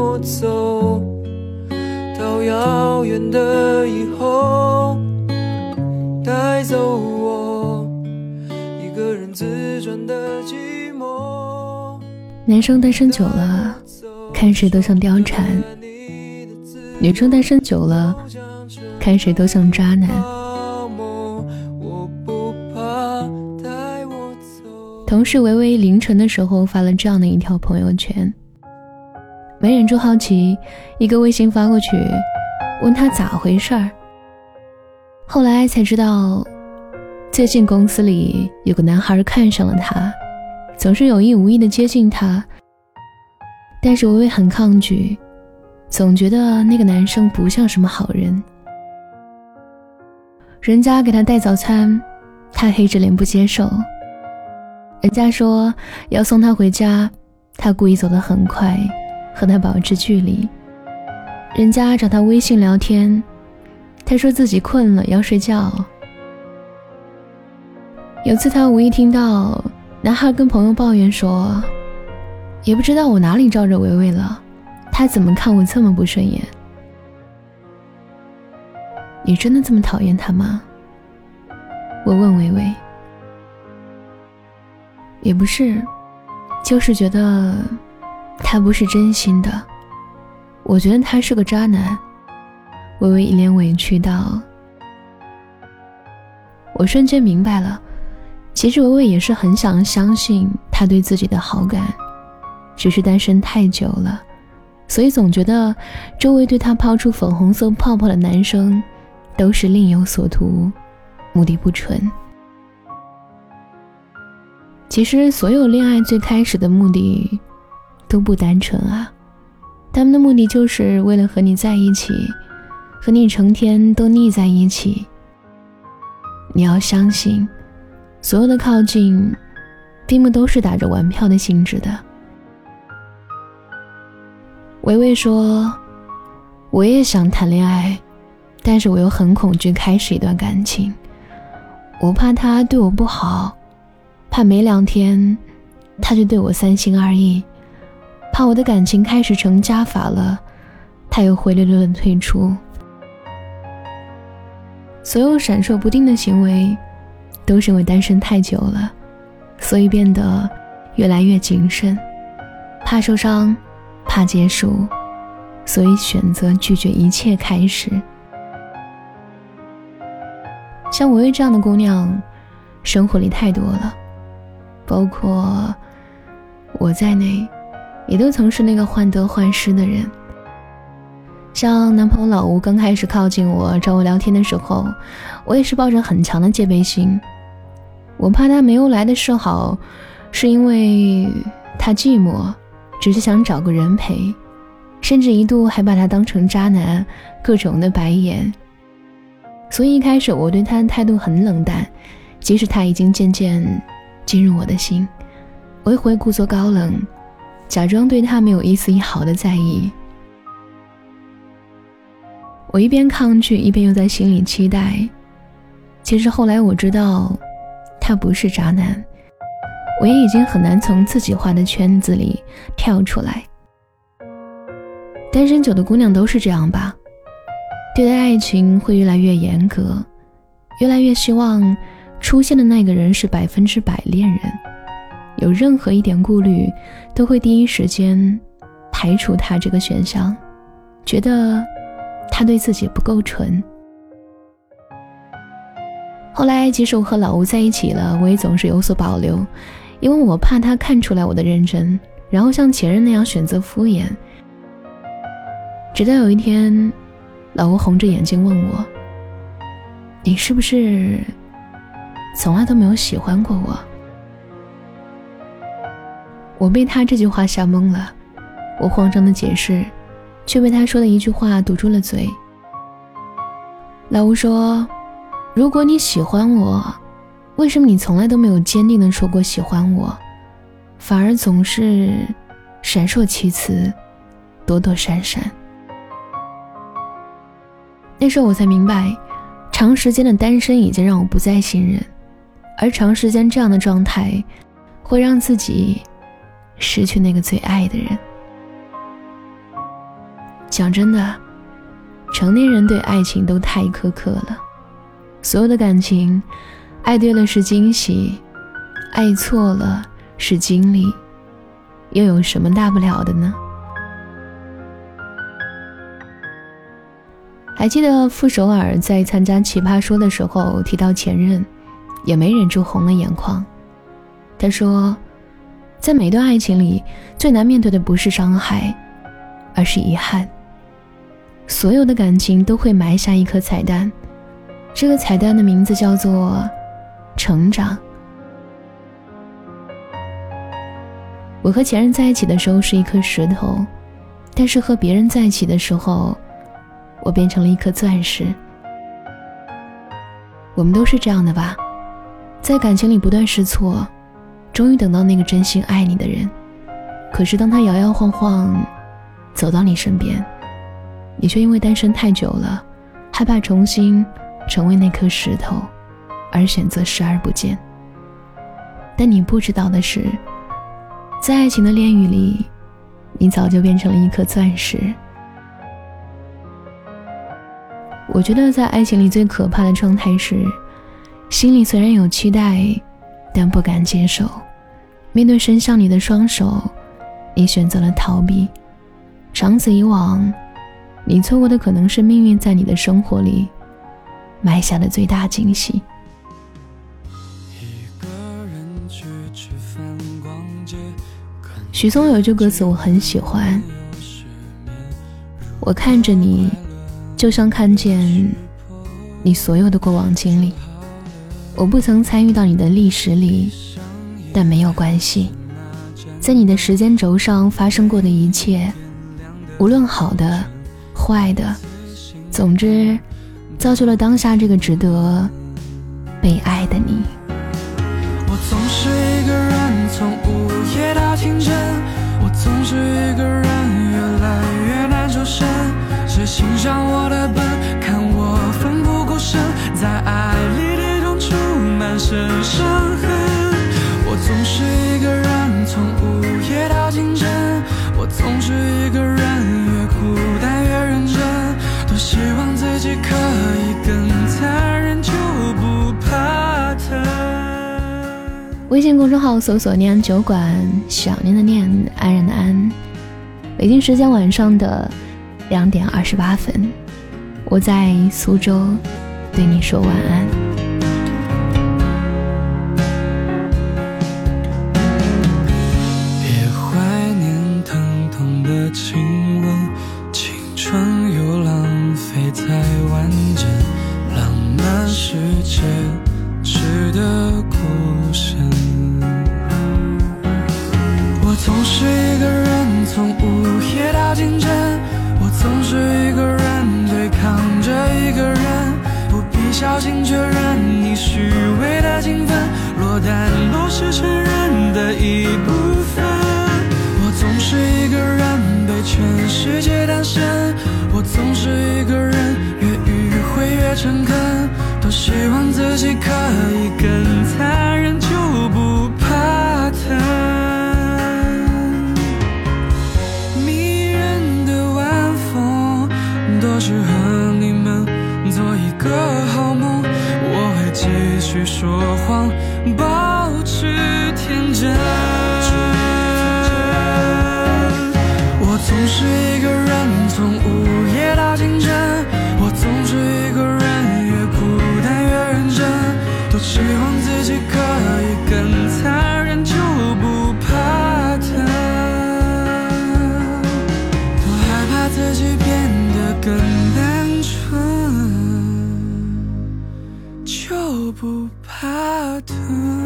我走到遥远的以后，带走我一个人自转的寂寞。男生单身久了，看谁都像貂蝉；女生单身久了，看谁都像渣男。同事维维凌晨的时候发了这样的一条朋友圈，没忍住好奇，一个微信发过去，问他咋回事儿。后来才知道，最近公司里有个男孩看上了他，总是有意无意的接近他，但是维维很抗拒，总觉得那个男生不像什么好人。人家给他带早餐，他黑着脸不接受。人家说要送他回家，他故意走得很快，和他保持距离。人家找他微信聊天，他说自己困了要睡觉。有次他无意听到男孩跟朋友抱怨说：“也不知道我哪里招惹维维了，他怎么看我这么不顺眼？”你真的这么讨厌他吗？我问维维。也不是，就是觉得他不是真心的。我觉得他是个渣男。微微一脸委屈道：“我瞬间明白了，其实微微也是很想相信他对自己的好感，只是单身太久了，所以总觉得周围对他抛出粉红色泡泡的男生都是另有所图，目的不纯。”其实，所有恋爱最开始的目的都不单纯啊！他们的目的就是为了和你在一起，和你成天都腻在一起。你要相信，所有的靠近，并不都是打着玩票的性质的。维维说：“我也想谈恋爱，但是我又很恐惧开始一段感情，我怕他对我不好。”怕没两天，他就对我三心二意；怕我的感情开始成加法了，他又灰溜溜的退出。所有闪烁不定的行为，都是因为单身太久了，所以变得越来越谨慎，怕受伤，怕结束，所以选择拒绝一切开始。像维维这样的姑娘，生活里太多了。包括我在内，也都曾是那个患得患失的人。像男朋友老吴刚开始靠近我、找我聊天的时候，我也是抱着很强的戒备心。我怕他没有来的示好，是因为他寂寞，只是想找个人陪，甚至一度还把他当成渣男，各种的白眼。所以一开始我对他的态度很冷淡，即使他已经渐渐。进入我的心，我也会故作高冷，假装对他没有一丝一毫的在意。我一边抗拒，一边又在心里期待。其实后来我知道，他不是渣男，我也已经很难从自己画的圈子里跳出来。单身久的姑娘都是这样吧？对待爱情会越来越严格，越来越希望。出现的那个人是百分之百恋人，有任何一点顾虑，都会第一时间排除他这个选项，觉得他对自己不够纯。后来，即使我和老吴在一起了，我也总是有所保留，因为我怕他看出来我的认真，然后像前任那样选择敷衍。直到有一天，老吴红着眼睛问我：“你是不是？”从来都没有喜欢过我，我被他这句话吓懵了。我慌张的解释，却被他说的一句话堵住了嘴。老吴说：“如果你喜欢我，为什么你从来都没有坚定的说过喜欢我，反而总是闪烁其词，躲躲闪闪？”那时候我才明白，长时间的单身已经让我不再信任。而长时间这样的状态，会让自己失去那个最爱的人。讲真的，成年人对爱情都太苛刻了。所有的感情，爱对了是惊喜，爱错了是经历，又有什么大不了的呢？还记得傅首尔在参加《奇葩说》的时候提到前任，也没忍住红了眼眶。他说，在每段爱情里，最难面对的不是伤害，而是遗憾。所有的感情都会埋下一颗彩蛋，这个彩蛋的名字叫做成长。我和前任在一起的时候是一颗石头，但是和别人在一起的时候。我变成了一颗钻石。我们都是这样的吧，在感情里不断试错，终于等到那个真心爱你的人。可是当他摇摇晃晃走到你身边，你却因为单身太久了，害怕重新成为那颗石头，而选择视而不见。但你不知道的是，在爱情的炼狱里，你早就变成了一颗钻石。我觉得在爱情里最可怕的状态是，心里虽然有期待，但不敢接受。面对伸向你的双手，你选择了逃避。长此以往，你错过的可能是命运在你的生活里埋下的最大惊喜。许嵩有一句歌词我很喜欢，我看着你。就像看见你所有的过往经历，我不曾参与到你的历史里，但没有关系。在你的时间轴上发生过的一切，无论好的、坏的，总之，造就了当下这个值得被爱的你。我总是一个人，从午夜到清晨，我总是一个人，越来越难抽身。谁欣赏我的笨？看我奋不顾身，在爱身伤痕。我总是一个人，从午夜到清晨。我总是一个人，越孤单越认真。多希望自己可以更残忍，就不怕疼。微信公众号搜索“念安酒馆”，想念的念，安然的安。北京时间晚上的。两点二十八分，我在苏州，对你说晚安。小心确认你虚伪的情分，落单都是承认的一部分。我总是一个人被全世界单身，我总是一个人越迂回越诚恳，多希望自己可以更我总是一个人从午夜到清晨我总是一个人越孤单越认真多希望自己可以更残忍就不怕疼多害怕自己变得更单纯就不怕疼。